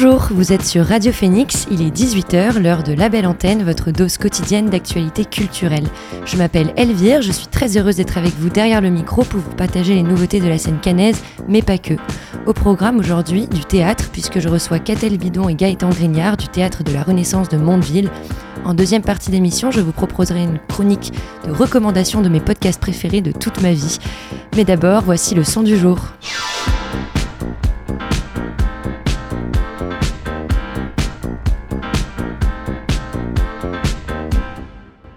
Bonjour, vous êtes sur Radio Phoenix, il est 18h, l'heure de la belle antenne, votre dose quotidienne d'actualité culturelle. Je m'appelle Elvire, je suis très heureuse d'être avec vous derrière le micro pour vous partager les nouveautés de la scène canaise, mais pas que. Au programme aujourd'hui, du théâtre, puisque je reçois Catel Bidon et Gaëtan Grignard du théâtre de la Renaissance de Mondeville. En deuxième partie d'émission, je vous proposerai une chronique de recommandations de mes podcasts préférés de toute ma vie. Mais d'abord, voici le son du jour.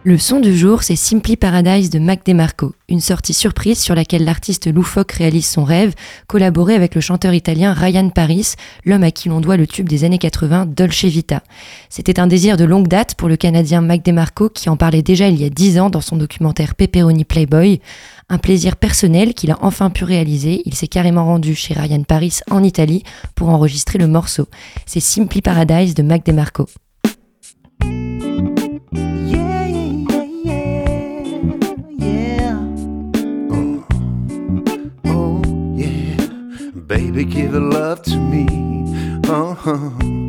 Le son du jour, c'est Simply Paradise de Mac DeMarco, une sortie surprise sur laquelle l'artiste loufoque réalise son rêve, collaboré avec le chanteur italien Ryan Paris, l'homme à qui l'on doit le tube des années 80, Dolce Vita. C'était un désir de longue date pour le Canadien Mac DeMarco qui en parlait déjà il y a dix ans dans son documentaire Pepperoni Playboy. Un plaisir personnel qu'il a enfin pu réaliser, il s'est carrément rendu chez Ryan Paris en Italie pour enregistrer le morceau. C'est Simply Paradise de Mac DeMarco. Baby, give a love to me. Uh-huh.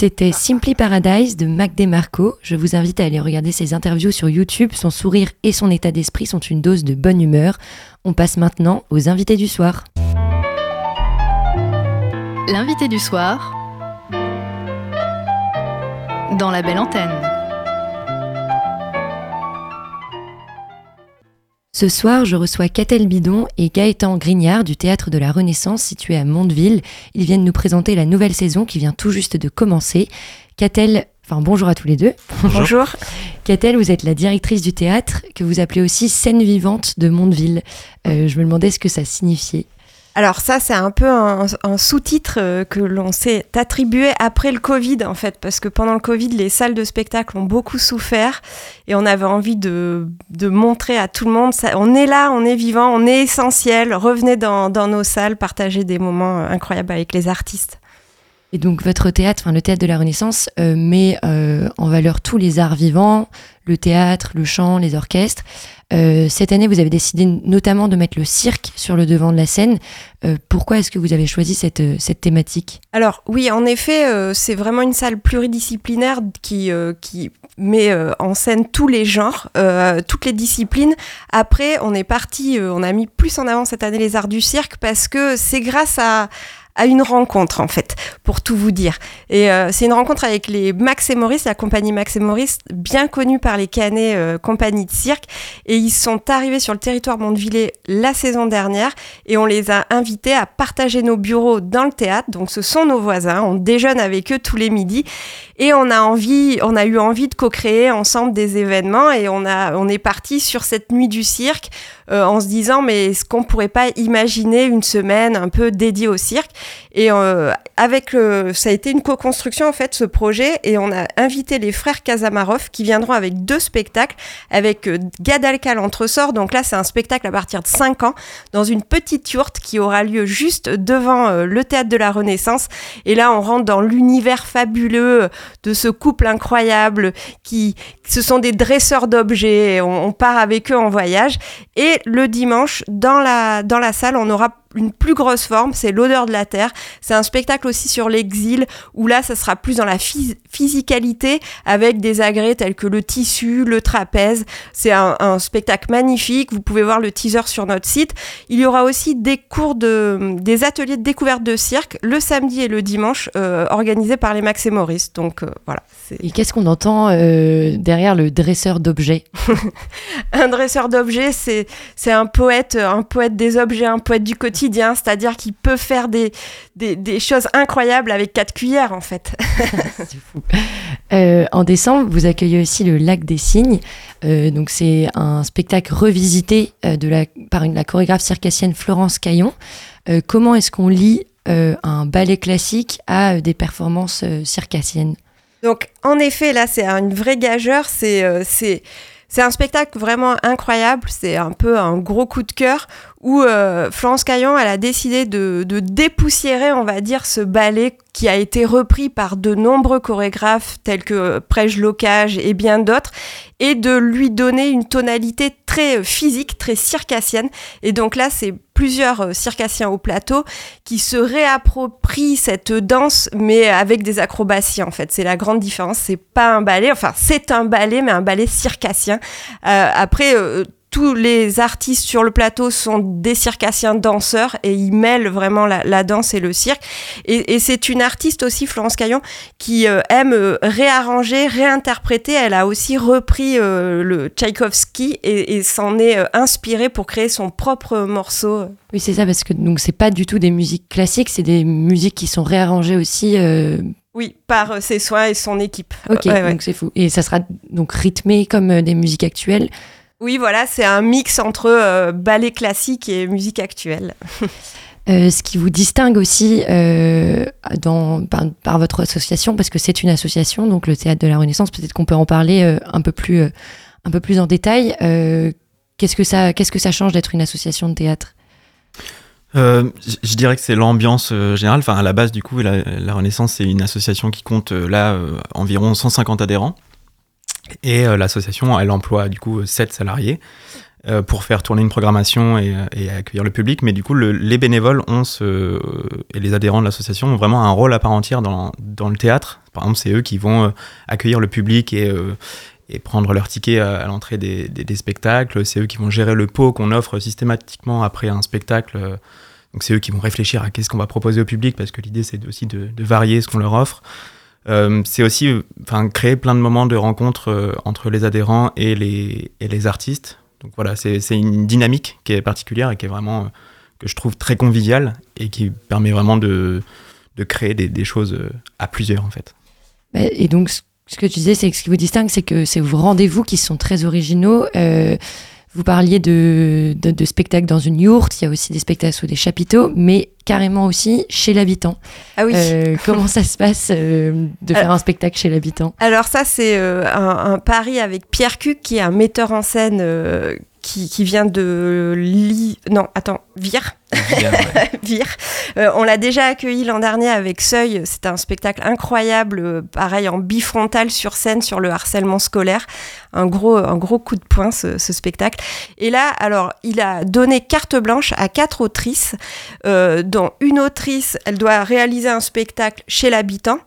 C'était Simply Paradise de Mac DeMarco. Je vous invite à aller regarder ses interviews sur YouTube. Son sourire et son état d'esprit sont une dose de bonne humeur. On passe maintenant aux invités du soir. L'invité du soir dans La Belle Antenne. Ce soir, je reçois Catel Bidon et Gaëtan Grignard du Théâtre de la Renaissance situé à Mondeville. Ils viennent nous présenter la nouvelle saison qui vient tout juste de commencer. Catel, enfin bonjour à tous les deux. Bonjour. Catel, vous êtes la directrice du théâtre que vous appelez aussi scène vivante de Mondeville. Euh, je me demandais ce que ça signifiait. Alors ça, c'est un peu un, sous-titre euh, que l'on s'est attribué après le Covid, en fait, parce que pendant le Covid, les salles de spectacle ont beaucoup souffert et on avait envie de, de montrer à tout le monde, on est là, on est vivant, on est essentiel, revenez dans, dans nos salles, partagez des moments euh, incroyables avec les artistes. Et donc votre théâtre, enfin le théâtre de la Renaissance, euh, met euh, en valeur tous les arts vivants, le théâtre, le chant, les orchestres. Euh, cette année, vous avez décidé notamment de mettre le cirque sur le devant de la scène. Euh, pourquoi est-ce que vous avez choisi cette, euh, cette thématique? Alors oui, en effet, euh, c'est vraiment une salle pluridisciplinaire qui, qui met en scène tous les genres, toutes les disciplines. Après, on est parti, on a mis plus en avant cette année les arts du cirque parce que c'est grâce à à une rencontre en fait, pour tout vous dire. Et euh, c'est une rencontre avec les Max et Maurice, la compagnie Max et Maurice, bien connue par les Canets euh, compagnie de cirque. Et ils sont arrivés sur le territoire Mondevillers la saison dernière et on les a invités à partager nos bureaux dans le théâtre. Donc ce sont nos voisins, on déjeune avec eux tous les midis et on a envie, on a eu envie de co-créer ensemble des événements et on a, on est parti sur cette nuit du cirque euh, en se disant mais est-ce qu'on pourrait pas imaginer une semaine un peu dédiée au cirque? Et euh, avec le, ça a été une co-construction en fait ce projet et on a invité les frères Kazamarov qui viendront avec deux spectacles avec euh, Gad Alcal entre sorts donc là c'est un spectacle à partir de 5 ans dans une petite yourte qui aura lieu juste devant euh, le théâtre de la Renaissance. Et là on rentre dans l'univers fabuleux de ce couple incroyable qui ce sont des dresseurs d'objets on, part avec eux en voyage. Et le dimanche dans la dans la salle on aura une plus grosse forme, c'est l'odeur de la terre. C'est un spectacle aussi sur l'exil, où là, ça sera plus dans la phys- physicalité, avec des agrès tels que le tissu, le trapèze. C'est un, un spectacle magnifique. Vous pouvez voir le teaser sur notre site. Il y aura aussi des cours de, des ateliers de découverte de cirque le samedi et le dimanche, euh, organisés par les Max et Maurice. Donc euh, voilà. Et qu'est-ce qu'on entend euh, derrière le dresseur d'objets? Un dresseur d'objets, c'est c'est un poète, un poète des objets, un poète du quotidien, c'est-à-dire qu'il peut faire des, des, des choses incroyables avec quatre cuillères en fait. C'est fou. Euh, en décembre, vous accueillez aussi le Lac des Cygnes. Euh, donc c'est un spectacle revisité euh, de la, par une, la chorégraphe circassienne Florence Caillon. Euh, comment est-ce qu'on lit euh, un ballet classique à des performances circassiennes? Donc en effet, là c'est une vraie gageure, c'est c'est c'est un spectacle vraiment incroyable, c'est un peu un gros coup de cœur où euh, Florence Caillon elle a décidé de, dépoussiérer, on va dire, ce ballet qui a été repris par de nombreux chorégraphes tels que Prège Locage et bien d'autres, et de lui donner une tonalité très euh, physique, très circassienne. Et donc là, c'est plusieurs euh, circassiens au plateau qui se réapproprient cette danse, mais avec des acrobaties en fait. C'est la grande différence. C'est pas un ballet, enfin c'est un ballet, mais un ballet circassien. Euh, après. euh, tous les artistes sur le plateau sont des circassiens danseurs et ils mêlent vraiment la, la danse et le cirque. Et, et c'est une artiste aussi, Florence Caillon, qui euh, aime euh, réarranger, réinterpréter. Elle a aussi repris euh, le Tchaïkovski et, et s'en est euh, inspirée pour créer son propre morceau. Oui, c'est ça, parce que donc c'est pas du tout des musiques classiques, c'est des musiques qui sont réarrangées aussi. Oui, par ses soins et son équipe. Ok, Ouais, ouais. donc c'est fou. Et ça sera donc rythmé comme des musiques actuelles. Oui, voilà, c'est un mix entre euh, ballet classique et musique actuelle. Euh, ce qui vous distingue aussi euh, dans, par, par votre association, parce que c'est une association, donc le Théâtre de la Renaissance, peut-être qu'on peut en parler euh, un, peu plus, euh, un peu plus en détail. Euh, qu'est-ce, que ça, qu'est-ce que ça change d'être une association de théâtre? Euh, je- je dirais que c'est l'ambiance euh, générale. Enfin, à la base, du coup, la, la Renaissance, c'est une association qui compte euh, là euh, environ 150 adhérents. Et euh, l'association, elle emploie du coup 7 salariés euh, pour faire tourner une programmation et, euh, et accueillir le public. Mais du coup, le- les bénévoles ont et les adhérents de l'association ont vraiment un rôle à part entière dans, dans le théâtre. Par exemple, c'est eux qui vont accueillir le public et, et prendre leur ticket à, l'entrée des, des- spectacles. C'est eux qui vont gérer le pot qu'on offre systématiquement après un spectacle. donc c'est eux qui vont réfléchir à qu'est-ce qu'on va proposer au public parce que l'idée c'est aussi de varier ce qu'on leur offre. Euh, c'est aussi enfin, créer plein de moments de rencontre euh, entre les adhérents et les, et les artistes. Donc voilà, c'est une dynamique qui est particulière et qui est vraiment, euh, que je trouve très conviviale et qui permet vraiment de, de créer des, des choses euh, à plusieurs en fait. Bah, Et donc, ce que tu disais, c'est que ce qui vous distingue, c'est que c'est vos rendez-vous qui sont très originaux. Euh, vous parliez de, de, de spectacles dans une yourte, il y a aussi des spectacles sous des chapiteaux, mais carrément aussi chez l'habitant. Ah oui. Euh, comment ça se passe euh, de faire un spectacle chez l'habitant? Alors ça, c'est euh, un, un pari avec Pierre Cuc, qui est un metteur en scène euh, qui, qui vient de Li... Non, attends, Vire. Bien, ouais. Vire. Euh, on l'a déjà accueilli l'an dernier avec Seuil. C'était un spectacle incroyable, euh, pareil en bifrontal sur scène sur le harcèlement scolaire. Un gros, un gros coup de poing ce, ce spectacle. Et là, alors, il a donné carte blanche à quatre autrices, euh, dont une autrice, elle doit réaliser un spectacle chez l'habitant.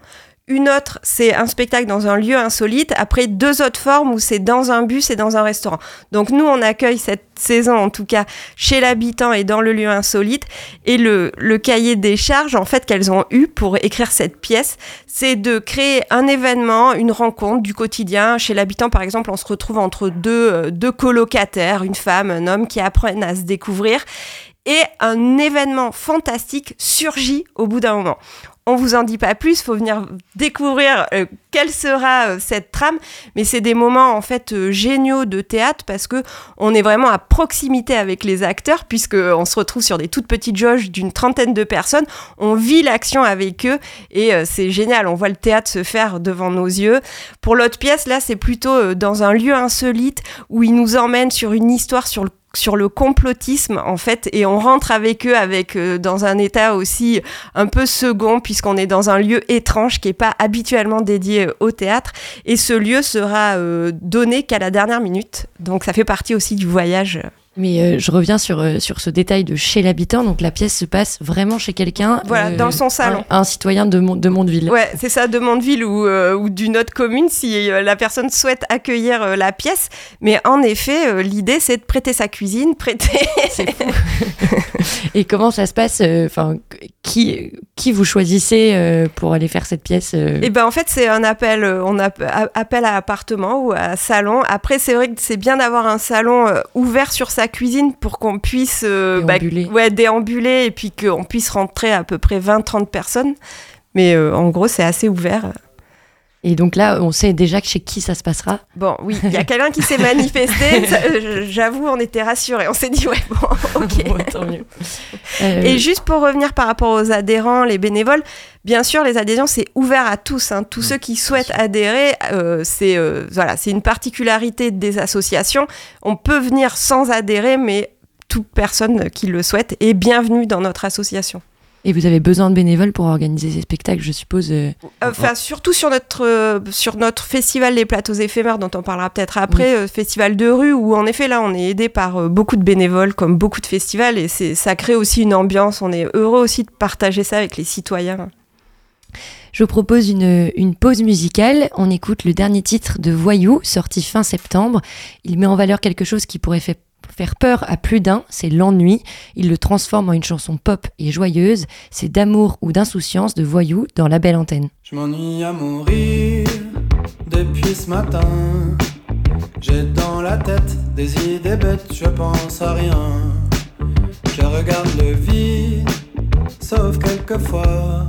Une autre, c'est un spectacle dans un lieu insolite. Après, deux autres formes où c'est dans un bus et dans un restaurant. Donc nous, on accueille cette saison, en tout cas, chez l'habitant et dans le lieu insolite. Et le, le cahier des charges, en fait, qu'elles ont eu pour écrire cette pièce, c'est de créer un événement, une rencontre du quotidien. Chez l'habitant, par exemple, on se retrouve entre deux, euh, deux colocataires, une femme, un homme, qui apprennent à se découvrir. Et un événement fantastique surgit au bout d'un moment. On vous en dit pas plus, faut venir découvrir euh, quelle sera euh, cette trame, mais c'est des moments en fait euh, géniaux de théâtre parce que on est vraiment à proximité avec les acteurs puisque on se retrouve sur des toutes petites jauges d'une trentaine de personnes, on vit l'action avec eux et c'est génial, on voit le théâtre se faire devant nos yeux. Pour l'autre pièce là, c'est plutôt dans un lieu insolite où ils nous emmènent sur une histoire sur le sur le complotisme en fait et on rentre avec eux avec euh, dans un état aussi un peu second puisqu'on est dans un lieu étrange qui est pas habituellement dédié euh, au théâtre. Et ce lieu sera euh, donné qu'à la dernière minute. Donc ça fait partie aussi du voyage Mais euh, je reviens sur, euh, sur ce détail de chez l'habitant. Donc la pièce se passe vraiment chez quelqu'un. Voilà, dans son salon. Un, un citoyen de, Mon- de Mondeville. Ouais, c'est ça, de Mondeville ou, euh, ou d'une autre commune si euh, la personne souhaite accueillir euh, la pièce. Mais en effet, euh, l'idée, c'est de prêter sa cuisine, prêter. C'est fou. Et comment ça se passe euh, Enfin, qui, qui vous choisissez euh, pour aller faire cette pièce euh, Et ben en fait, c'est un appel, euh, on a appel à appartement ou à salon. Après, c'est vrai que c'est bien d'avoir un salon euh, ouvert sur sa cuisine pour qu'on puisse euh, bah, ouais, déambuler et puis qu'on puisse rentrer à peu près 20-30 personnes. Mais euh, en gros, c'est assez ouvert. Et donc là, on sait déjà que chez qui ça se passera. Bon, oui, il y a quelqu'un qui s'est manifesté. euh, J'avoue, on était rassurés. On s'est dit, ouais, bon, ok. Bon, tant mieux. Euh, Et juste pour revenir par rapport aux adhérents, les bénévoles, bien sûr, les adhésions, c'est ouvert à tous. hein. Tous ceux qui souhaitent adhérer, euh, c'est euh, voilà, c'est une particularité des associations. On peut venir sans adhérer, mais toute personne qui le souhaite est bienvenue dans notre association. Et vous avez besoin de bénévoles pour organiser ces spectacles, je suppose. euh, Enfin, surtout sur notre, euh, sur notre festival des plateaux éphémères, dont on parlera peut-être après, euh, festival de rue, où en effet, là, on est aidé par euh, beaucoup de bénévoles, comme beaucoup de festivals, et c'est- ça crée aussi une ambiance. On est heureux aussi de partager ça avec les citoyens. Je vous propose une, une pause musicale. On écoute le dernier titre de Voyou, sorti fin septembre. Il met en valeur quelque chose qui pourrait fait- faire peur à plus d'un, c'est l'ennui. Il le transforme en une chanson pop et joyeuse. C'est d'amour ou d'insouciance de Voyou dans La Belle Antenne. Je m'ennuie à mourir depuis ce matin. J'ai dans la tête des idées bêtes, je pense à rien. Je regarde le vide, sauf quelquefois.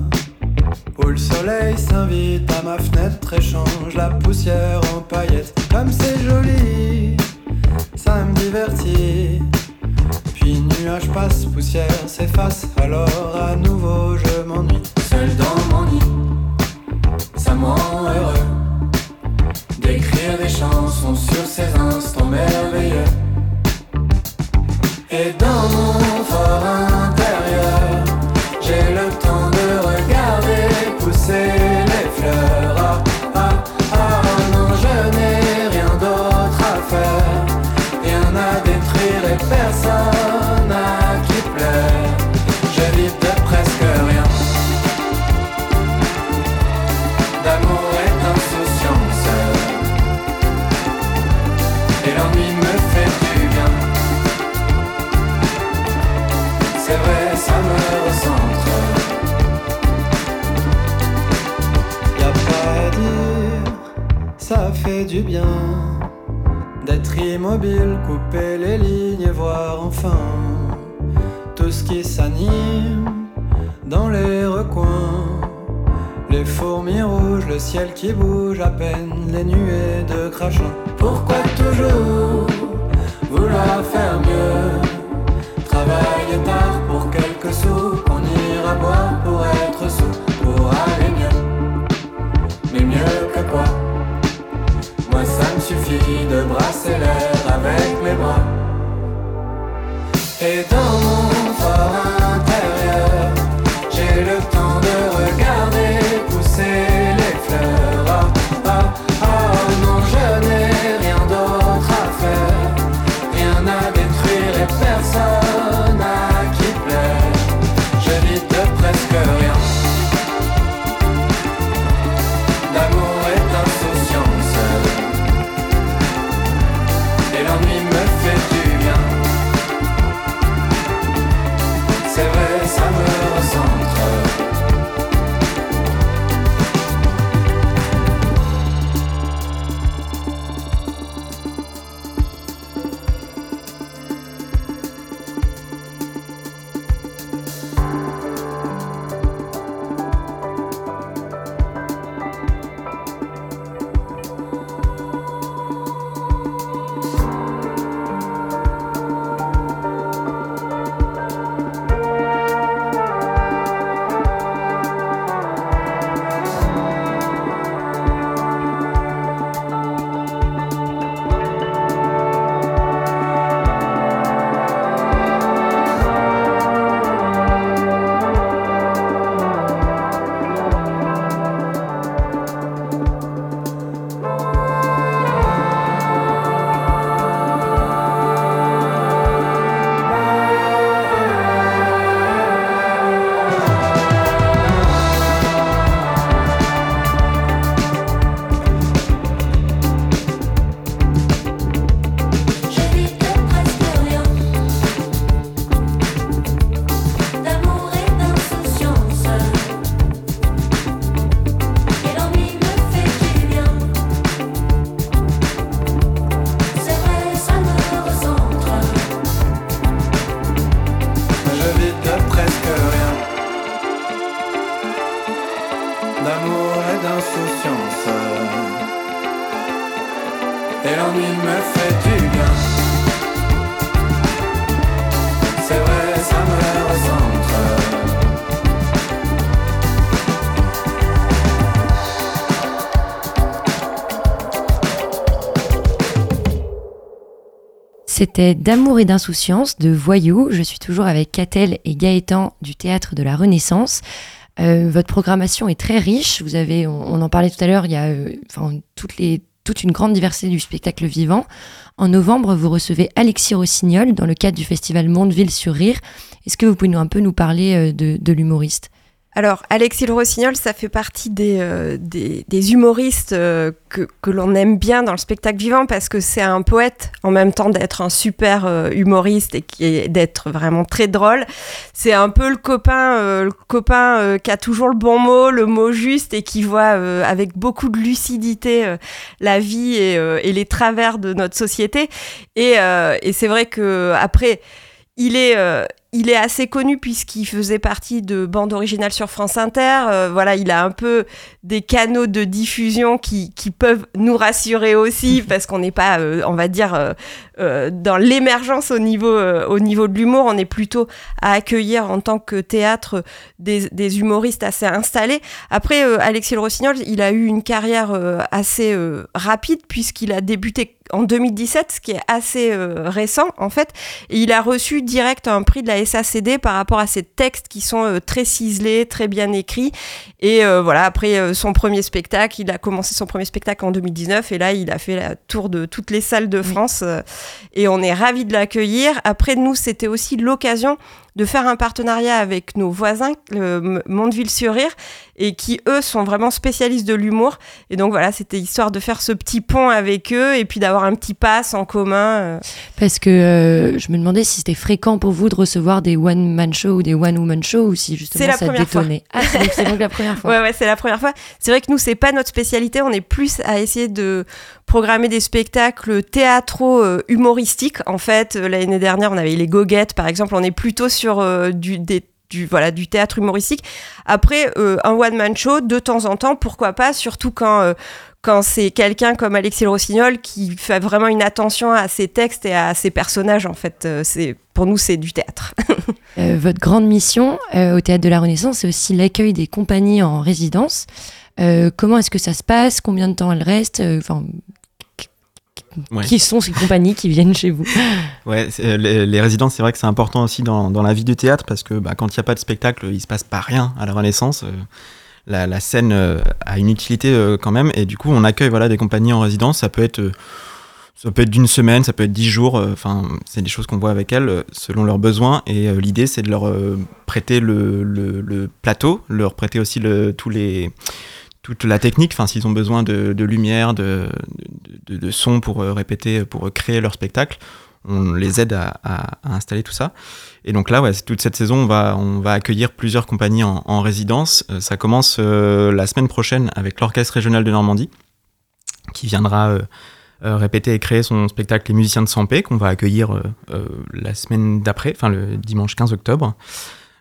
Où le soleil s'invite à ma fenêtre et change la poussière en paillettes. Comme c'est joli, ça me divertit. Puis nuage passe, poussière s'efface, alors à nouveau je m'ennuie. Seul dans mon nid, ça me rend heureux d'écrire des chansons sur ces instants merveilleux. Et dans mon fort Couper les lignes et voir enfin tout ce qui s'anime dans les recoins. Les fourmis rouges, le ciel qui bouge à peine, les nuées de crachin. Pourquoi toujours vouloir faire mieux? Travailler tard pour quelques sous, qu'on ira boire pour être sous, pour aller mieux. Mais mieux que quoi? Moi ça me suffit de brasser l'air avec mes bras et dans mon phare intérieur. D'amour et d'insouciance de Voyou. Je suis toujours avec Catel et Gaëtan du Théâtre de la Renaissance. Euh, votre programmation est très riche. Vous avez, on, en parlait tout à l'heure, il y a euh, toute une grande diversité du spectacle vivant. En novembre, vous recevez Alexis Rossignol dans le cadre du festival Mondeville sur Rire. Est-ce que vous pouvez nous, un peu nous parler euh, de l'humoriste? Alors, Alexis Le Rossignol, ça fait partie des, euh, des, des humoristes euh, que, que l'on aime bien dans le spectacle vivant parce que c'est un poète en même temps d'être un super euh, humoriste et d'être vraiment très drôle. C'est un peu le copain, euh, le copain euh, qui a toujours le bon mot, le mot juste et qui voit avec beaucoup de lucidité la vie et, et les travers de notre société. Et, et c'est vrai que après, il est, il est assez connu puisqu'il faisait partie de bandes originales sur France Inter. Euh, voilà, il a un peu des canaux de diffusion qui, qui peuvent nous rassurer aussi parce qu'on n'est pas, euh, on va dire, euh, dans l'émergence au niveau, au niveau de l'humour. On est plutôt à accueillir en tant que théâtre des, des humoristes assez installés. Après, Alexis Le Rossignol, il a eu une carrière assez rapide puisqu'il a débuté en 2017, ce qui est assez récent en fait. Et il a reçu direct un prix de la SACD par rapport à ses textes qui sont euh, très ciselés, très bien écrits. Et euh, voilà, après euh, son premier spectacle, il a commencé son premier spectacle en 2019 et là, il a fait la tour de toutes les salles de France et on est ravis de l'accueillir. Après, nous, c'était aussi l'occasion de faire un partenariat avec nos voisins, le Mondeville-sur-Rire, et qui, eux, sont vraiment spécialistes de l'humour. Et donc voilà, c'était histoire de faire ce petit pont avec eux et puis d'avoir un petit pass en commun. euh. Parce que euh, je me demandais si c'était fréquent pour vous de recevoir des one-man shows ou des one-woman shows ou si justement la ça première fois. détonnait. Ah, c'est donc, la première fois. Ouais, ouais, c'est la première fois. C'est vrai que nous, c'est pas notre spécialité. On est plus à essayer de programmer des spectacles théâtro-humoristiques. En fait, Euh, l'année dernière, on avait les goguettes, par exemple. On est plutôt sur euh, du, voilà, du théâtre humoristique. Après, euh, un one-man show, de temps en temps, pourquoi pas, surtout quand, euh, quand c'est quelqu'un comme Alexis Le Rossignol qui fait vraiment une attention à ses textes et à ses personnages. En fait, c'est pour nous, c'est du théâtre. Votre grande mission au Théâtre de la Renaissance, c'est aussi l'accueil des compagnies en résidence. Comment est-ce que ça se passe? Combien de temps elles restent? Ouais. qui sont ces compagnies qui viennent chez vous Ouais, euh, les, les résidences, c'est vrai que c'est important aussi dans, dans la vie du théâtre parce que bah, quand il n'y a pas de spectacle, il se passe pas rien à la Renaissance. euh, la, la scène euh, a une utilité euh, quand même et du coup, on accueille voilà des compagnies en résidence. Ça peut être euh, ça peut être d'une semaine, ça peut être dix jours. euh, Enfin, c'est des choses qu'on voit avec elles euh, selon leurs besoins. Et euh, l'idée, c'est de leur euh, prêter le, le- le plateau, leur prêter aussi le, tous les toute la technique, enfin s'ils ont besoin de, de lumière, de, de, de- son pour euh, répéter, pour créer leur spectacle, on les aide à, à- à installer tout ça. Et donc là, ouais, toute cette saison, on va, on va accueillir plusieurs compagnies en, en résidence. Euh, ça commence euh, la semaine prochaine avec l'Orchestre régional de Normandie, qui viendra euh, euh, répéter et créer son spectacle Les musiciens de Sampé, qu'on va accueillir euh, la semaine d'après, enfin le dimanche 15 octobre.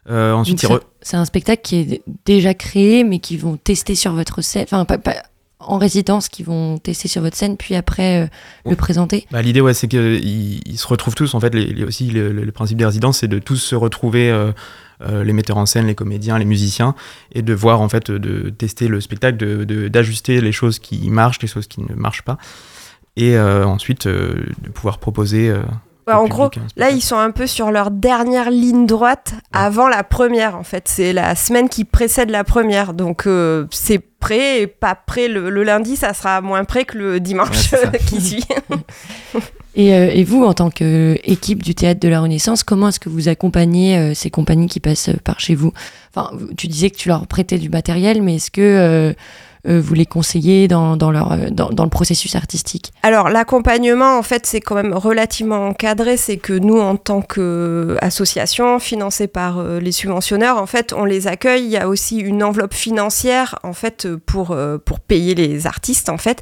Euh, ensuite, re- c'est- un spectacle qui est déjà créé, mais qui vont tester sur votre scène, enfin pas, pas- en résidence, qui vont tester sur votre scène, puis après euh, le présenter. Bah, L'idée, ouais, c'est qu'ils ils se retrouvent tous. En fait, les, les- aussi, le, principe des résidences, c'est de tous se retrouver, euh, euh, les metteurs en scène, les comédiens, les musiciens, et de voir, en fait, de tester le spectacle, de- de- d'ajuster les choses qui marchent, les choses qui ne marchent pas, et ensuite de pouvoir proposer. En gros, Là, ils sont un peu sur leur dernière ligne droite avant la première, en fait. C'est la semaine qui précède la première. Donc, euh, c'est prêt et pas prêt. Le, le lundi, ça sera moins prêt que le dimanche Ouais, qui suit. Et, euh, et vous, en tant qu'équipe du théâtre de la Renaissance, comment est-ce que vous accompagnez euh, ces compagnies qui passent par chez vous? Enfin, tu disais que tu leur prêtais du matériel, mais est-ce que vous les conseillez dans, dans leur, euh, dans, dans le processus artistique Alors, l'accompagnement, en fait, c'est quand même relativement encadré. C'est que nous, en tant qu'association financée par euh, les subventionneurs, en fait, on les accueille. Il y a aussi une enveloppe financière, en fait, euh, pour, euh, pour payer les artistes, en fait.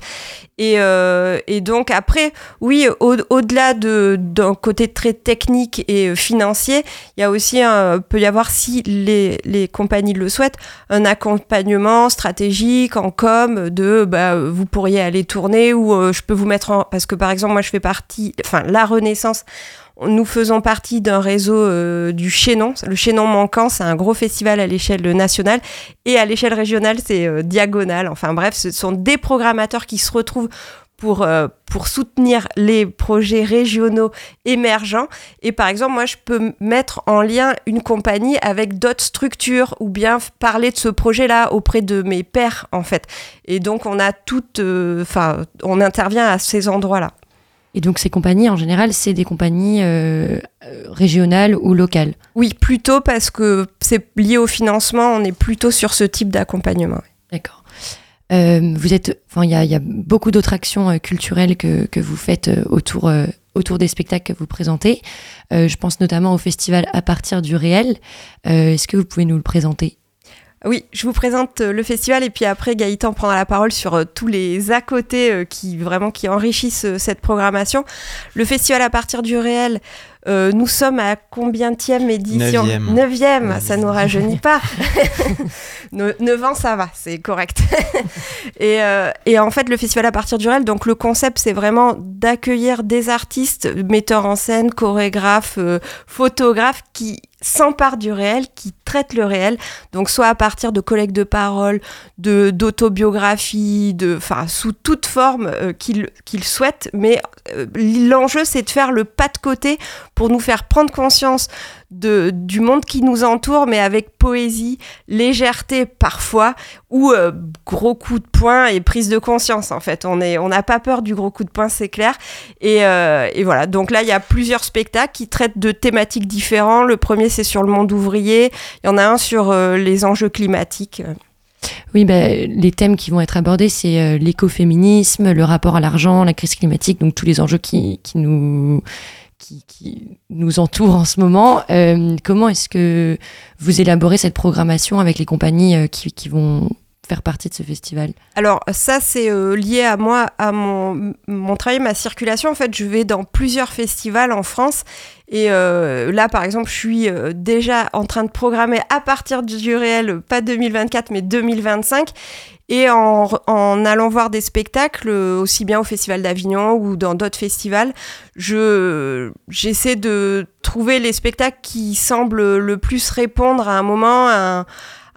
Et, euh, et donc, après, oui, au- au-delà de, d'un côté très technique et euh, financier, il y a aussi, un, peut y avoir, si les, les compagnies le souhaitent, un accompagnement stratégique com de bah, vous pourriez aller tourner ou euh, je peux vous mettre en parce que par exemple moi je fais partie enfin la Renaissance nous faisons partie d'un réseau euh, du Chaînon. Le Chaînon manquant, c'est un gros festival à l'échelle nationale et à l'échelle régionale, c'est euh, Diagonale. Enfin bref, ce sont des programmateurs qui se retrouvent pour, euh, pour soutenir les projets régionaux émergents. Et par exemple, moi, je peux mettre en lien une compagnie avec d'autres structures ou bien parler de ce projet-là auprès de mes pairs, en fait. Et donc, on a toutes... euh, Enfin, on intervient à ces endroits-là. Et donc ces compagnies, en général, c'est des compagnies euh, régionales ou locales? Oui, plutôt parce que c'est lié au financement, on est plutôt sur ce type d'accompagnement. D'accord. Euh, vous êtes, enfin, il y a, beaucoup d'autres actions euh, culturelles que, que vous faites euh, autour, autour des spectacles que vous présentez. Je pense notamment au festival à partir du réel. Est-ce que vous pouvez nous le présenter? Oui, je vous présente le festival et puis après Gaëtan prendra la parole sur tous les à côté qui vraiment qui enrichissent cette programmation. Le festival à partir du réel, euh, nous sommes à combienième édition Neuvième. Neuvième, ça nous rajeunit pas. Ne- Neuf ans, ça va, c'est correct. et, euh, et en fait, le festival à partir du réel, donc le concept, c'est vraiment d'accueillir des artistes, metteurs en scène, chorégraphes, euh, photographes qui s'emparent du réel, qui traitent le réel, donc soit à partir de collectes de paroles, de d'autobiographie, de, enfin sous toute forme euh, qu'ils souhaitent, mais l'enjeu c'est de faire le pas de côté pour nous faire prendre conscience de, du monde qui nous entoure, mais avec poésie, légèreté parfois, ou euh, gros coup de poing et prise de conscience en fait. On est, on n'a pas peur du gros coup de poing, c'est clair. Et, euh, et voilà. Donc là, il y a plusieurs spectacles qui traitent de thématiques différentes. Le premier, c'est sur le monde ouvrier. Il y en a un sur euh, les enjeux climatiques. Oui, bah, les thèmes qui vont être abordés, c'est euh, l'écoféminisme, le rapport à l'argent, la crise climatique, donc tous les enjeux qui, qui nous qui, qui nous entourent en ce moment. Euh, comment est-ce que vous élaborez cette programmation avec les compagnies euh, qui, qui vont faire partie de ce festival Alors ça, c'est euh, lié à moi, à mon, mon travail, ma circulation. En fait, je vais dans plusieurs festivals en France. Et euh, là, par exemple, je suis euh, déjà en train de programmer à partir du réel, pas 2024, mais 2025. Et en, en allant voir des spectacles, aussi bien au Festival d'Avignon ou dans d'autres festivals, je, j'essaie de trouver les spectacles qui semblent le plus répondre à un moment, à un,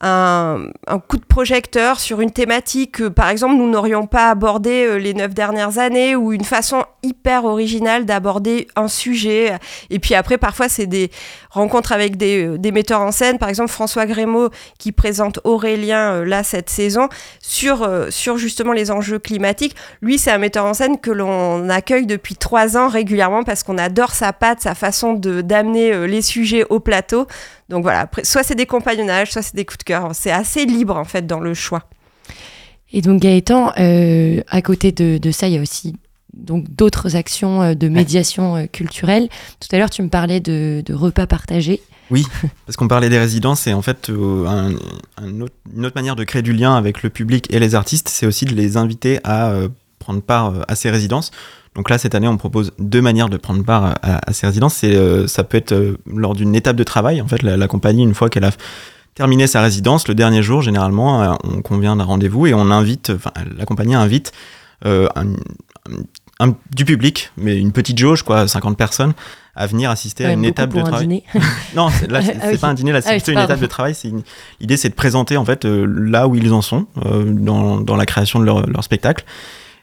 un, coup de projecteur sur une thématique que, par exemple, nous n'aurions pas abordé euh, les neuf dernières années ou une façon hyper originale d'aborder un sujet. Et puis après, parfois, c'est des rencontres avec des, euh, des metteurs en scène. Par exemple, François Grémaud qui présente Aurélien euh, là cette saison sur, euh, sur justement les enjeux climatiques. Lui, c'est un metteur en scène que l'on accueille depuis trois ans régulièrement parce qu'on adore sa patte, sa façon d'amener les sujets au plateau. Donc voilà, soit c'est des compagnonnages, soit c'est des coups de cœur. C'est assez libre en fait dans le choix. Et donc Gaëtan, euh, à côté de, de ça, il y a aussi donc d'autres actions euh, de médiation euh, culturelle. Tout à l'heure, tu me parlais de, de repas partagés. Oui, parce qu'on parlait des résidences et en fait, euh, un- un autre- une autre manière de créer du lien avec le public et les artistes, c'est aussi de les inviter à euh, prendre part à ces résidences. Donc là, cette année, on propose deux manières de prendre part à, à ces résidences. Euh, ça peut être lors d'une étape de travail. En fait, la, la compagnie, une fois qu'elle a terminé sa résidence, le dernier jour, généralement, on convient d'un rendez-vous et on invite, enfin, la compagnie invite un- un- un- du public, mais une petite jauge, quoi, 50 personnes, à venir assister à une étape de un travail. dîner. Non, c'est- là, c'est Ah oui. pas un dîner, là, c'est Ah oui, une étape de travail. L'idée, c'est de présenter en fait euh, là où ils en sont euh, dans, dans la création de leur, leur spectacle.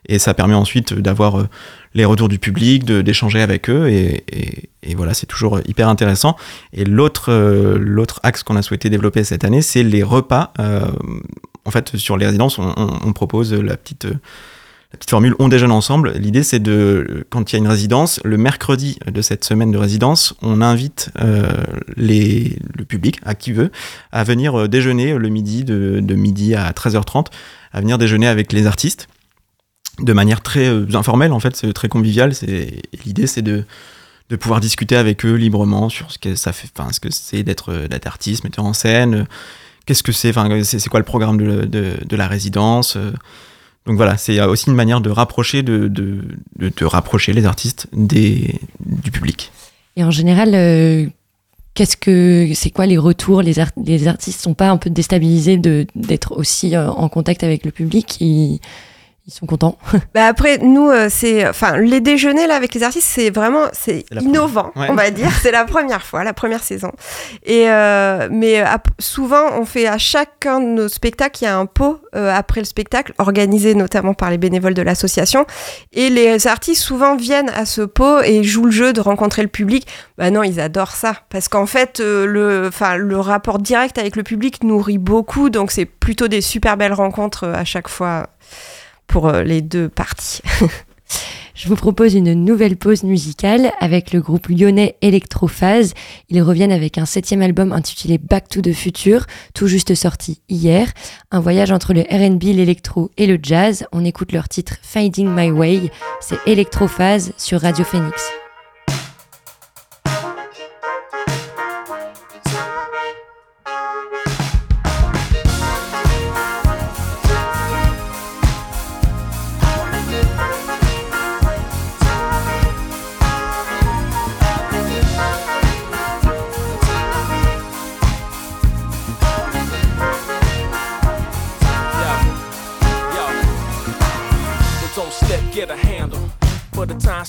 Et ça permet ensuite d'avoir euh, les retours du public, d'échanger avec eux. Et, et- et voilà, c'est toujours hyper intéressant. Et l'autre l'autre axe qu'on a souhaité développer cette année, c'est les repas. En fait, sur les résidences, on, on- on propose la petite. Petite formule on déjeune ensemble. L'idée, c'est de, quand il y a une résidence, le mercredi de cette semaine de résidence, on invite euh, le public, à qui veut, à venir euh, déjeuner le midi, de, midi à 13h30, à venir déjeuner avec les artistes, de manière très euh, informelle, en fait, c'est très convivial. L'idée, c'est de, pouvoir discuter avec eux librement sur ce que ça fait, ce que c'est d'être d'être artiste, metteur en scène, qu'est-ce que c'est, c'est quoi le programme de, la résidence. Donc voilà, c'est aussi une manière de rapprocher, de, rapprocher les artistes du public. Et en général, euh, qu'est-ce que c'est quoi les retours? Les, art- les artistes sont pas un peu déstabilisés d'être aussi euh, en contact avec le public? Ils sont contents. Bah après, nous, euh, c'est, enfin, les déjeuners là avec les artistes, c'est vraiment, c'est innovant. Ouais. on va dire. C'est la première fois, la première saison. Et euh, mais ap- souvent, on fait à chacun de nos spectacles, il y a un pot euh, après le spectacle, organisé notamment par les bénévoles de l'association. Et les artistes souvent viennent à ce pot et jouent le jeu de rencontrer le public. Bah non, ils adorent ça parce qu'en fait, euh, le, enfin, le rapport direct avec le public nourrit beaucoup, donc c'est plutôt des super belles rencontres euh, à chaque fois pour euh, les deux parties. Je vous propose une nouvelle pause musicale avec le groupe lyonnais Electrophase. Ils reviennent avec un septième album intitulé Back to the Future, tout juste sorti hier. Un voyage entre le RB, l'électro et le jazz. On écoute leur titre Finding My Way. C'est Electrophase sur Radio Phoenix.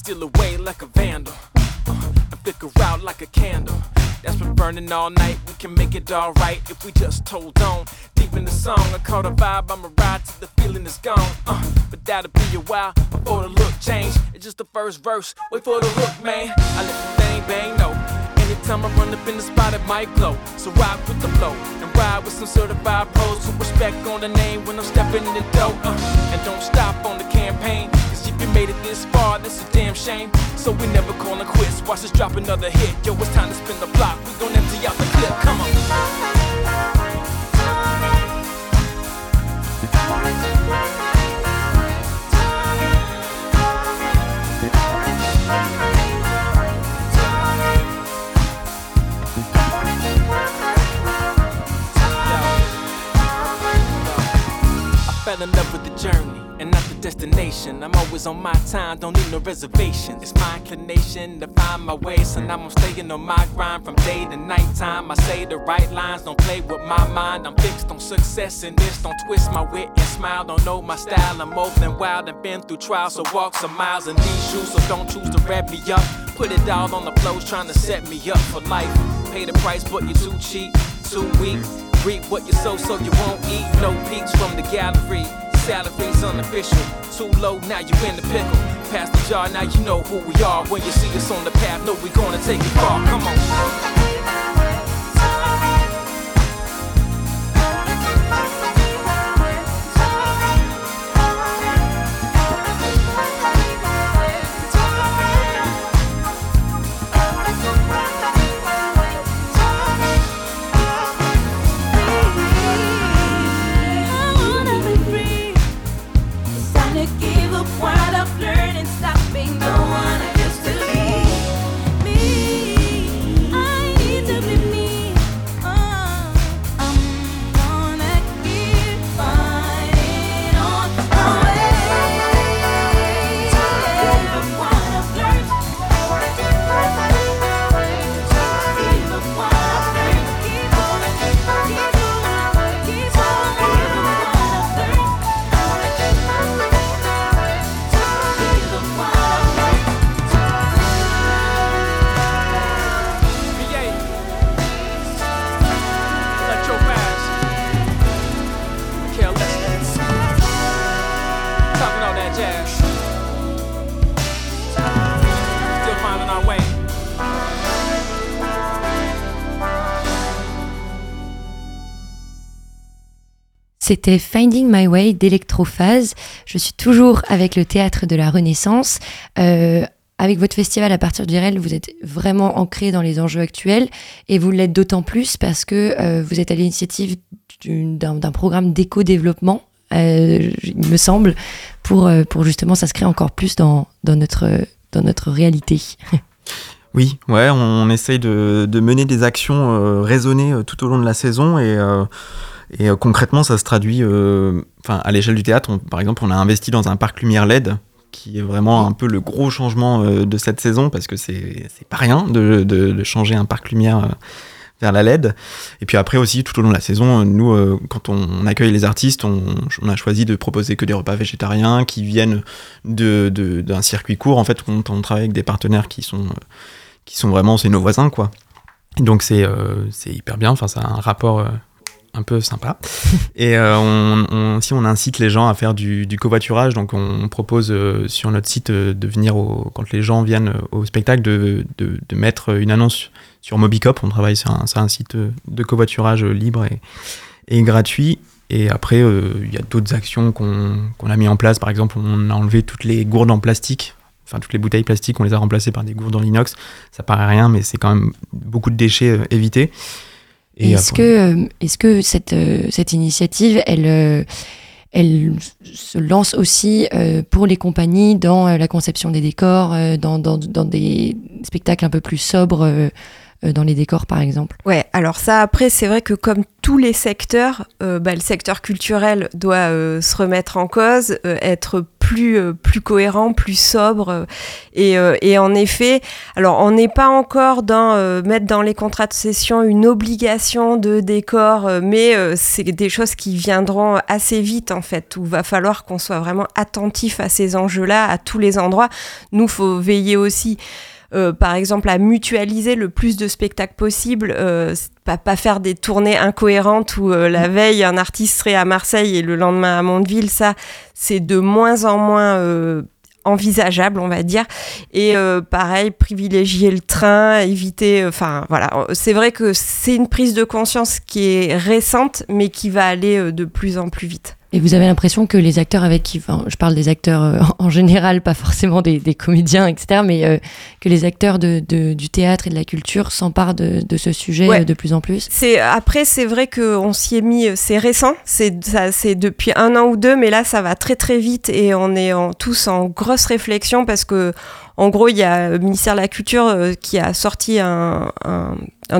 Steal away like a vandal. Uh, and flicker out like a candle. That's been burning all night. We can make it alright if we just hold on. Deep in the song, I caught a vibe. I'ma ride till the feeling is gone. Uh, but that'll be a while before the look change. It's just the first verse. Wait for the hook, man. I let the thing bang, no. Anytime I run up in the spot, it might glow. So ride with the flow and ride with some certified pros. Put respect on the name when I'm stepping in the door. Uh, and don't stop on the campaign. Cause if you made it this far, that's a damn shame. So we never calling quits. Watch us drop another hit. Yo, it's time to spin the block. We gon' empty out the clip. Come on. Fell in love with the journey and not the destination. I'm always on my time, don't need no reservation. It's my inclination to find my way, so now I'm staying on my grind from day to night time. I say the right lines, don't play with my mind. I'm fixed on success in this, don't twist my wit and smile. Don't know my style, I'm more than wild and been through trials, so walk some miles in these shoes, so don't choose to wrap me up. Put it all on the flows, trying to set me up for life. Pay the price, but you're too cheap, too weak. Reap what you sow so you won't eat. No peeps from the gallery. Salary's unofficial. Too low, now you in the pickle. Past the jar, now you know who we are. When you see us on the path, know we gonna take it far. Come on. C'était Finding My Way d'Electrophase. Je suis toujours avec le théâtre de la Renaissance. Euh, avec votre festival à partir d'Irel, vous êtes vraiment ancré dans les enjeux actuels et vous l'êtes d'autant plus parce que euh, vous êtes à l'initiative d'un programme d'éco-développement, euh, il me semble, pour, pour justement s'inscrire encore plus dans, dans, notre, dans notre réalité. Oui, ouais, on, on essaye de, de mener des actions raisonnées tout au long de la saison et, et euh, concrètement, ça se traduit. euh, Enfin, à l'échelle du théâtre, par exemple, on a investi dans un parc lumière LED qui est vraiment un peu le gros changement euh, de cette saison parce que c'est pas rien de, de- de changer un parc lumière vers la LED. Et puis après aussi, tout au long de la saison, nous, quand on, accueille les artistes, on, a choisi de proposer que des repas végétariens qui viennent de- de- d'un circuit court. En fait, on, on travaille avec des partenaires qui sont, qui sont vraiment, c'est nos voisins, quoi. Donc c'est euh, hyper bien, enfin, ça a un rapport un peu sympa. Et euh, on, si on incite les gens à faire du, covoiturage, donc on propose euh, sur notre site euh, de venir au, quand les gens viennent euh, au spectacle de, mettre une annonce sur Mobicop. On travaille sur un, site de covoiturage libre et, gratuit. Et après, il y a d'autres actions qu'on a mis en place. Par exemple, on a enlevé toutes les gourdes en plastique. Enfin, toutes les bouteilles plastiques, on les a remplacées par des gourdes en inox. Ça paraît rien, mais c'est quand même beaucoup de déchets évités. Et Est-ce que, euh, est-ce que cette, euh, cette initiative, elle, euh, elle se lance aussi euh, pour les compagnies dans euh, la conception des décors, euh, dans, dans, dans des spectacles un peu plus sobres, euh, euh, dans les décors par exemple Ouais, alors ça après c'est vrai que comme tous les secteurs, euh, bah, le secteur culturel doit euh, se remettre en cause, euh, être plus euh, plus cohérent, plus sobre euh, et, euh, et en effet, alors on n'est pas encore dans euh, mettre dans les contrats de cession une obligation de décor, euh, mais euh, c'est des choses qui viendront assez vite en fait, où va falloir qu'on soit vraiment attentif à ces enjeux-là à tous les endroits. Nous faut veiller aussi euh, par exemple, à mutualiser le plus de spectacles possible, euh, pas, pas faire des tournées incohérentes où euh, la veille un artiste serait à Marseille et le lendemain à Mondeville, ça c'est de moins en moins euh, envisageable, on va dire. Et euh, pareil, privilégier le train, éviter. Enfin voilà, c'est vrai que c'est une prise de conscience qui est récente, mais qui va aller euh, de plus en plus vite. Et vous avez l'impression que les acteurs avec qui, enfin, je parle des acteurs euh, en général, pas forcément des, des comédiens, etc., mais euh, que les acteurs de, de- du théâtre et de la culture s'emparent de, de ce sujet Ouais. euh, de plus en plus C'est après c'est vrai que on s'y est mis, c'est récent, c'est c'est depuis un an ou deux, mais là ça va très très vite et on est en, tous en grosse réflexion parce que en gros il y a le ministère de la Culture euh, qui a sorti un,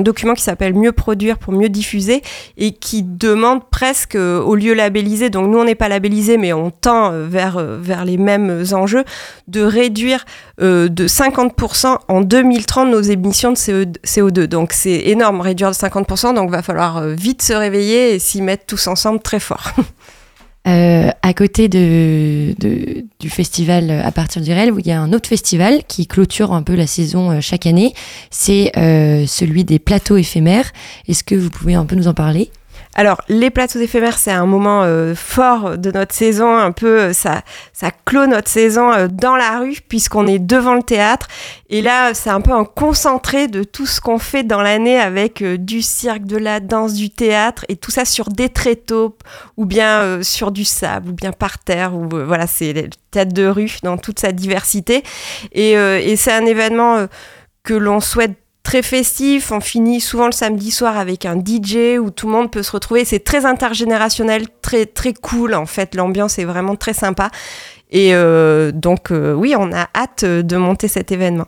document qui s'appelle Mieux produire pour mieux diffuser et qui demande presque euh, au lieu labellisé, donc nous on n'est pas labellisé mais on tend euh, vers euh, vers les mêmes enjeux, de réduire euh, de 50% en 2030 nos émissions de CO2. CO2. Donc c'est énorme, réduire de 50%, donc va falloir euh, vite se réveiller et s'y mettre tous ensemble très fort. Euh, à côté du festival à partir d'Irel, il y a un autre festival qui clôture un peu la saison euh, chaque année. C'est euh, celui des plateaux éphémères. Est-ce que vous pouvez un peu nous en parler? Alors, les plateaux éphémères, c'est un moment euh, fort de notre saison, un peu, euh, ça, ça clôt notre saison euh, dans la rue, puisqu'on est devant le théâtre. Et là, c'est un peu un concentré de tout ce qu'on fait dans l'année avec euh, du cirque, de la danse, du théâtre, et tout ça sur des tréteaux, ou bien euh, sur du sable, ou bien par terre, ou euh, voilà, c'est le théâtre de rue dans toute sa diversité. Et, et c'est un événement que l'on souhaite très festif. On finit souvent le samedi soir avec un DJ où tout le monde peut se retrouver. C'est très intergénérationnel, très très cool en fait. L'ambiance est vraiment très sympa. Et euh, donc euh, oui, on a hâte de monter cet événement.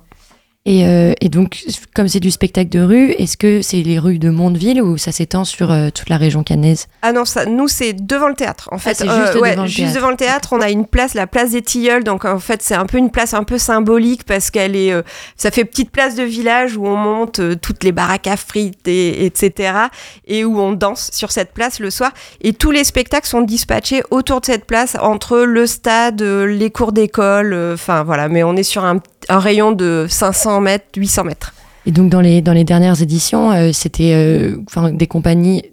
Et, euh, et donc, comme c'est du spectacle de rue, est-ce que c'est les rues de Mondeville ou ça s'étend sur euh, toute la région cannaise Ah non, ça, nous c'est devant le théâtre. En fait, c'est juste ouais, devant le juste théâtre. devant le théâtre, on a une place, la place des Tilleuls. Donc en fait, c'est un peu une place un peu symbolique parce qu'elle est, euh, ça fait petite place de village où on monte euh, toutes les baraques à frites et etc. Et où on danse sur cette place le soir. Et tous les spectacles sont dispatchés autour de cette place entre le stade, euh, les cours d'école. euh, Enfin voilà, mais on est sur un, un rayon de 500 mètres, 800 mètres. Et donc, dans les, dans les dernières éditions, euh, c'était euh, enfin, des compagnies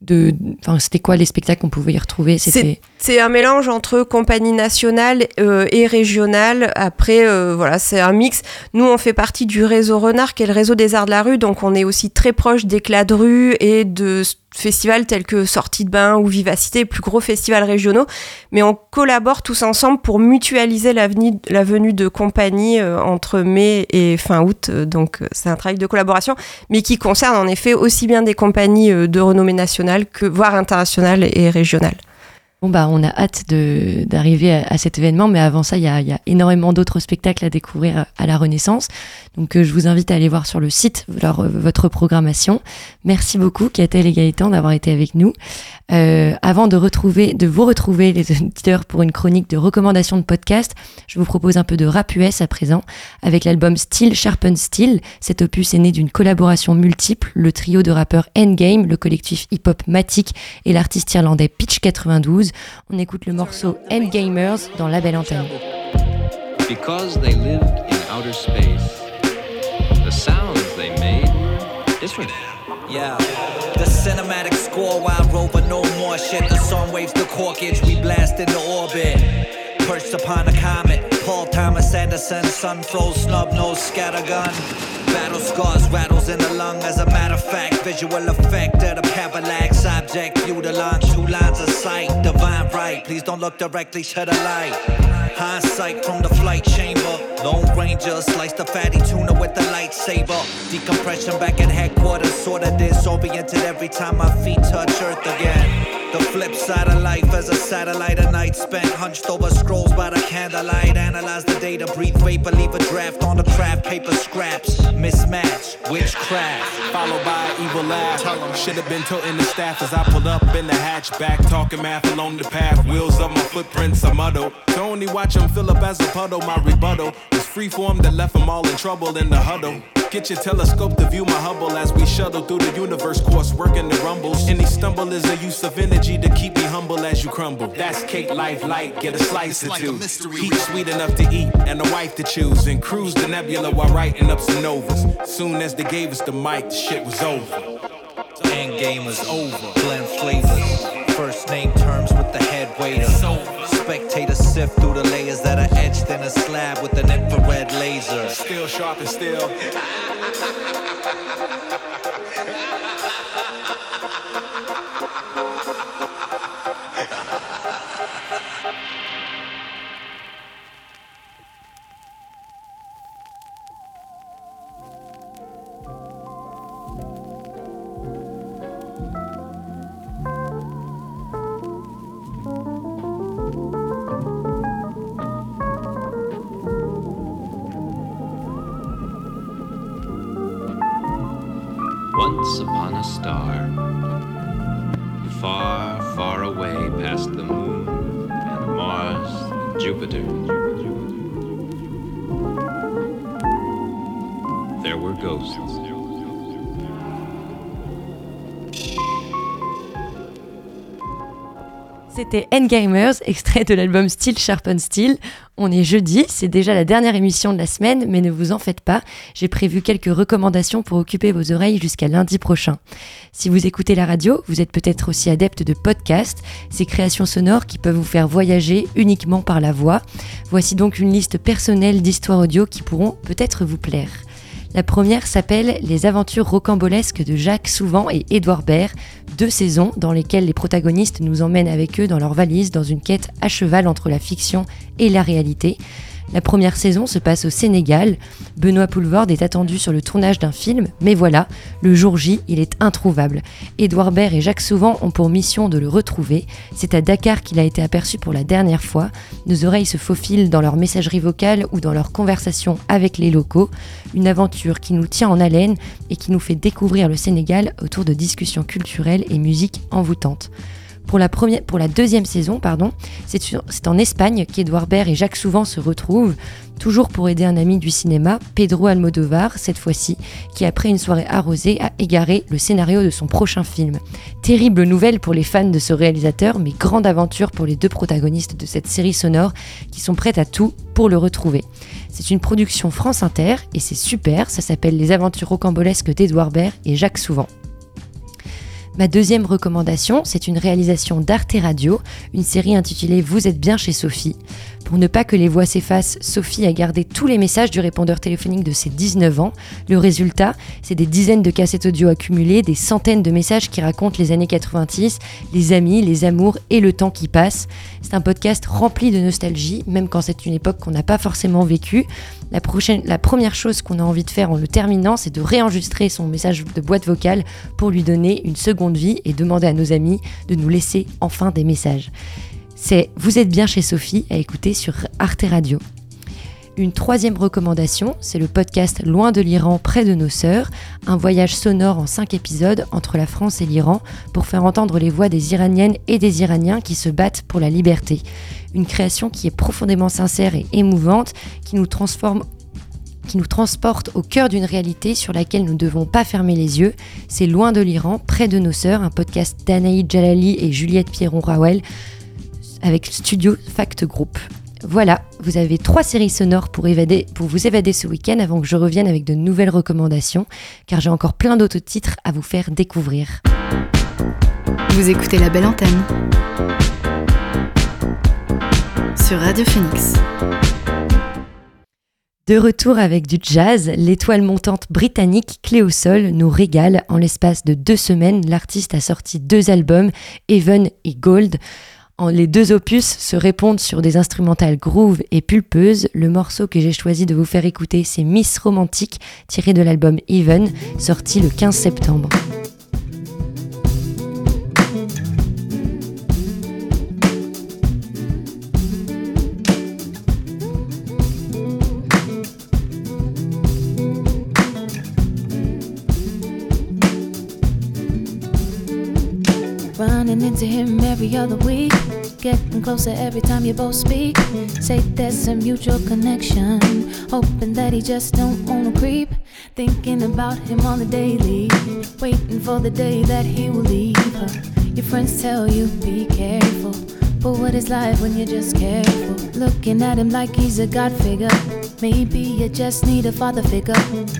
de. Enfin, c'était quoi les spectacles qu'on pouvait y retrouver? C'est un mélange entre compagnie nationale euh, et régionale. Après, euh, voilà, c'est un mix. Nous, on fait partie du réseau Renard, qui est le réseau des arts de la rue. Donc, on est aussi très proche d'éclats de rue et de festivals tels que Sortie de Bain ou Vivacité, plus gros festivals régionaux. Mais on collabore tous ensemble pour mutualiser la venue, de compagnies euh, entre mai et fin août. Euh, Donc, euh, c'est un travail de collaboration, mais qui concerne en effet aussi bien des compagnies de renommée nationale que, voire internationale et régionale. Bon, bah, on a hâte d'arriver à, cet événement, mais avant ça, il y a, énormément d'autres spectacles à découvrir à la Renaissance. Donc, euh, je vous invite à aller voir sur le site euh, votre programmation. Merci beaucoup, Catel et Gaëtan, d'avoir été avec nous. Euh, avant de, retrouver, de vous retrouver, les auditeurs, pour une chronique de recommandations de podcast, je vous propose un peu de rap US à présent, avec l'album Steel Sharpen Steel. Cet opus est né d'une collaboration multiple, le trio de rappeurs Endgame, le collectif hip-hop Matic et l'artiste irlandais Pitch 92. On écoute le morceau Endgamers dans La Belle Antenne. Because they lived in outer space, the sounds they made different. Yeah. The cinematic score while rover no more shit. The song waves the corkage, we blast into orbit. Perched upon a comet, Paul Thomas Anderson, sun froze, snub nose, scattergun. Battle scars, rattles in the lung. As a matter of fact, visual effect of the parallax object. View the along two lines of sight, divine right. Please don't look directly to the light. Hindsight from the flight chamber. Lone Ranger sliced the fatty tuna with the lightsaber. Decompression back at headquarters, sorta disoriented every time my feet touch earth again. The flip side of life as a satellite, a night spent hunched over scrolls by the candlelight. Analyze the data, breathe vapor, leave a draft on the craft paper scraps. Mismatch, witchcraft. Followed by evil laugh. Should have been toting the staff as I pulled up in the hatchback, talking math along the path. Wheels of my footprints, I muddle. To only watch 'em fill up as a puddle. My rebuttal was freeform that left 'em all in trouble in the huddle. Get your telescope to view my Hubble as we shuttle through the universe course, working the rumbles. Any stumble is a use of energy to keep me humble as you crumble. That's cake life light, get a slice or two. Peach sweet enough to eat and a wife to choose, and cruise the nebula while writing up some novas. Soon as they gave us the mic, the shit was over. End game is over. Blend flavors. First name terms with the head waiter. Spectators sift through the layers that are etched in a slab with an infrared laser. Still sharp and still. C'était Endgamers, extrait de l'album Steel Sharpen Steel. On est jeudi, c'est déjà la dernière émission de la semaine, mais ne vous en faites pas, j'ai prévu quelques recommandations pour occuper vos oreilles jusqu'à lundi prochain. Si vous écoutez la radio, vous êtes peut-être aussi adepte de podcasts, ces créations sonores qui peuvent vous faire voyager uniquement par la voix. Voici donc une liste personnelle d'histoires audio qui pourront peut-être vous plaire. La première s'appelle Les aventures rocambolesques de Jacques Souvent et Édouard Baird, deux saisons dans lesquelles les protagonistes nous emmènent avec eux dans leur valise dans une quête à cheval entre la fiction et la réalité. La première saison se passe au Sénégal. Benoît Poulvorde est attendu sur le tournage d'un film, mais voilà, le jour J, il est introuvable. Édouard Baird et Jacques Souvent ont pour mission de le retrouver. C'est à Dakar qu'il a été aperçu pour la dernière fois. Nos oreilles se faufilent dans leur messagerie vocale ou dans leur conversation avec les locaux. Une aventure qui nous tient en haleine et qui nous fait découvrir le Sénégal autour de discussions culturelles et musique envoûtantes. Pour la, deuxième saison, pardon, c'est en Espagne qu'Edouard Baird et Jacques Souvent se retrouvent, toujours pour aider un ami du cinéma, Pedro Almodovar, cette fois-ci, qui après une soirée arrosée a égaré le scénario de son prochain film. Terrible nouvelle pour les fans de ce réalisateur, mais grande aventure pour les deux protagonistes de cette série sonore qui sont prêtes à tout pour le retrouver. C'est une production France Inter et c'est super, ça s'appelle Les aventures rocambolesques d'Edouard Baird et Jacques Souvent. Ma deuxième recommandation, c'est une réalisation d'Arte Radio, une série intitulée Vous êtes bien chez Sophie. Pour ne pas que les voix s'effacent, Sophie a gardé tous les messages du répondeur téléphonique de ses 19 ans. Le résultat, c'est des dizaines de cassettes audio accumulées, des centaines de messages qui racontent les années 90, les amis, les amours et le temps qui passe. C'est un podcast rempli de nostalgie, même quand c'est une époque qu'on n'a pas forcément vécue. La, la première chose qu'on a envie de faire en le terminant, c'est de réenregistrer son message de boîte vocale pour lui donner une seconde vie et demander à nos amis de nous laisser enfin des messages. C'est Vous êtes bien chez Sophie à écouter sur Arte Radio. Une troisième recommandation, c'est le podcast Loin de l'Iran, près de nos sœurs, un voyage sonore en cinq épisodes entre la France et l'Iran pour faire entendre les voix des Iraniennes et des Iraniens qui se battent pour la liberté. Une création qui est profondément sincère et émouvante, qui nous transforme qui nous transporte au cœur d'une réalité sur laquelle nous ne devons pas fermer les yeux. C'est Loin de l'Iran, près de nos sœurs, un podcast d'Anaïd Jalali et Juliette Pierron-Rawel avec Studio Fact Group. Voilà, vous avez trois séries sonores pour, évader, pour vous évader ce week-end avant que je revienne avec de nouvelles recommandations, car j'ai encore plein d'autres titres à vous faire découvrir. Vous écoutez la belle antenne sur Radio Phoenix. De retour avec du jazz, l'étoile montante britannique Cléo Sol nous régale. En l'espace de deux semaines, l'artiste a sorti deux albums, Even et Gold. Les deux opus se répondent sur des instrumentales groove et pulpeuses. Le morceau que j'ai choisi de vous faire écouter, c'est Miss Romantique, tiré de l'album Even, sorti le 15 septembre. Running into him every other week. Getting closer every time you both speak. Say there's a mutual connection. Hoping that he just don't wanna creep. Thinking about him on the daily. Waiting for the day that he will leave her. Your friends tell you be careful. But what is life when you're just careful? Looking at him like he's a god figure. Maybe you just need a father figure.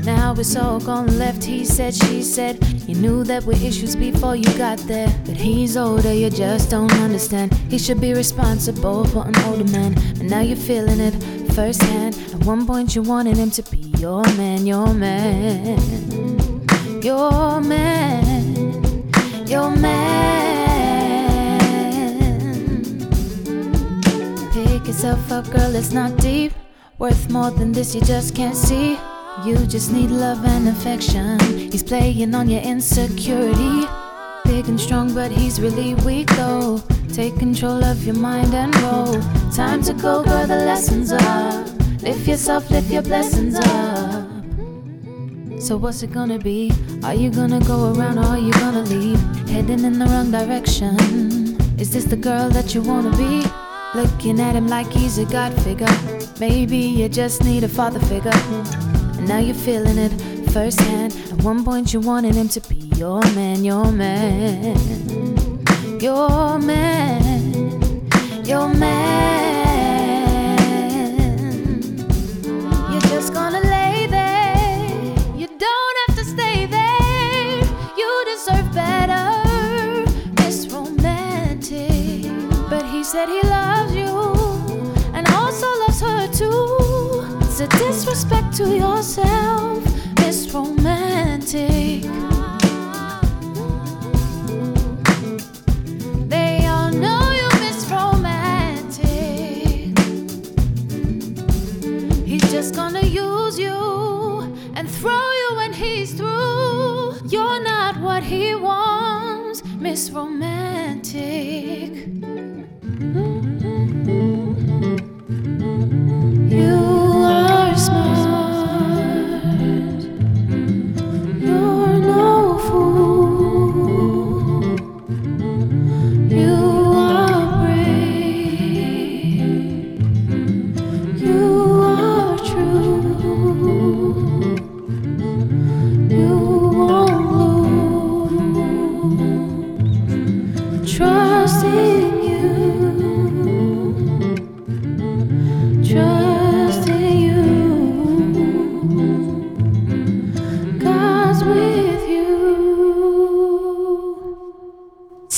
Now it's all gone left. He said, she said. You knew that were issues before you got there. But he's older, you just don't understand. He should be responsible for an older man. And now you're feeling it firsthand. At one point, you wanted him to be your man, your man. Your man. Your man. Yourself up, girl, it's not deep. Worth more than this, you just can't see. You just need love and affection. He's playing on your insecurity. Big and strong, but he's really weak though. Take control of your mind and roll. Time to go, girl, the lessons up. Lift yourself, lift your blessings up. So what's it gonna be? Are you gonna go around or are you gonna leave? Heading in the wrong direction. Is this the girl that you wanna be? Looking at him like he's a god figure. Maybe you just need a father figure. And now you're feeling it firsthand. At one point you wanted him to be your man, your man. Your man. your man. A disrespect to yourself. It's romantic. They all know you miss romantic. He's just gonna use you and throw you when he's through. You're not what he wants, Miss Romantic. You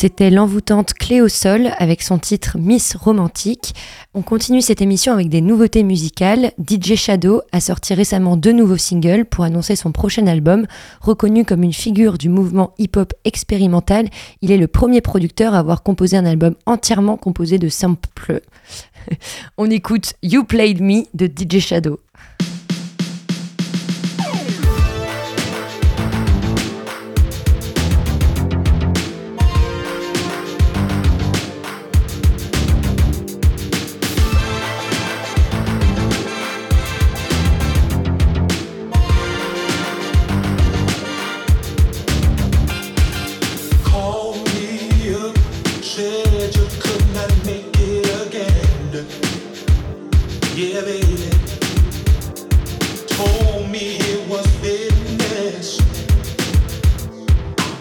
C'était l'envoûtante Clé au sol avec son titre Miss Romantique. On continue cette émission avec des nouveautés musicales. DJ Shadow a sorti récemment deux nouveaux singles pour annoncer son prochain album. Reconnu comme une figure du mouvement hip-hop expérimental, il est le premier producteur à avoir composé un album entièrement composé de samples. On écoute You Played Me de DJ Shadow.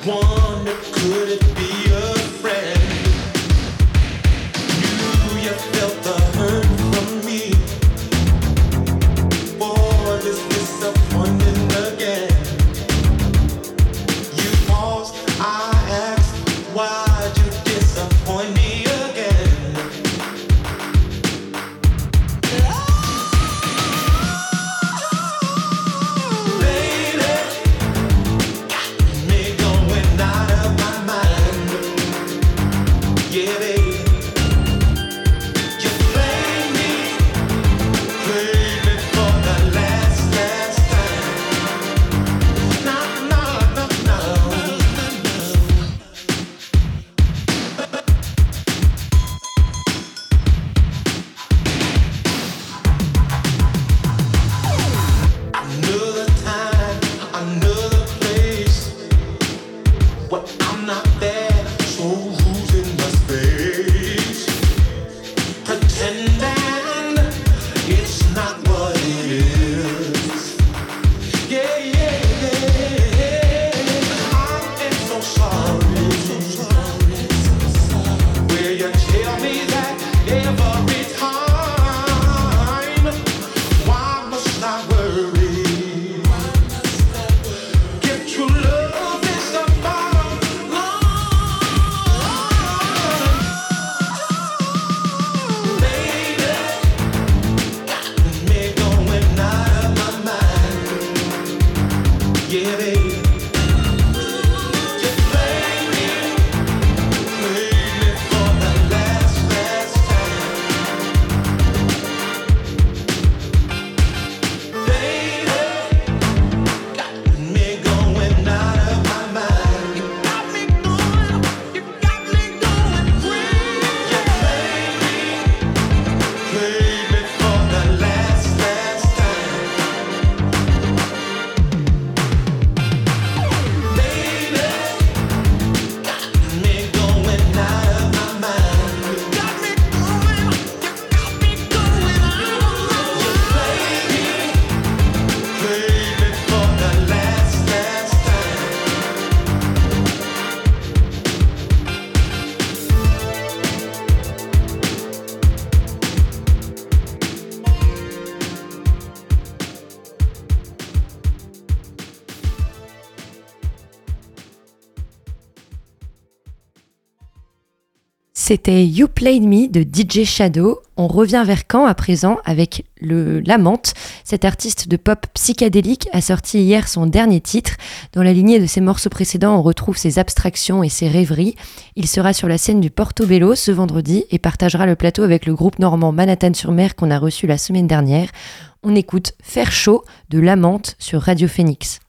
Wonder could it be C'était You Played Me de DJ Shadow. On revient vers Caen à présent avec le Lamante. Cet artiste de pop psychédélique a sorti hier son dernier titre. Dans la lignée de ses morceaux précédents, on retrouve ses abstractions et ses rêveries. Il sera sur la scène du Portobello ce vendredi et partagera le plateau avec le groupe normand Manhattan-sur-Mer qu'on a reçu la semaine dernière. On écoute Faire chaud de Lamante sur Radio Phoenix.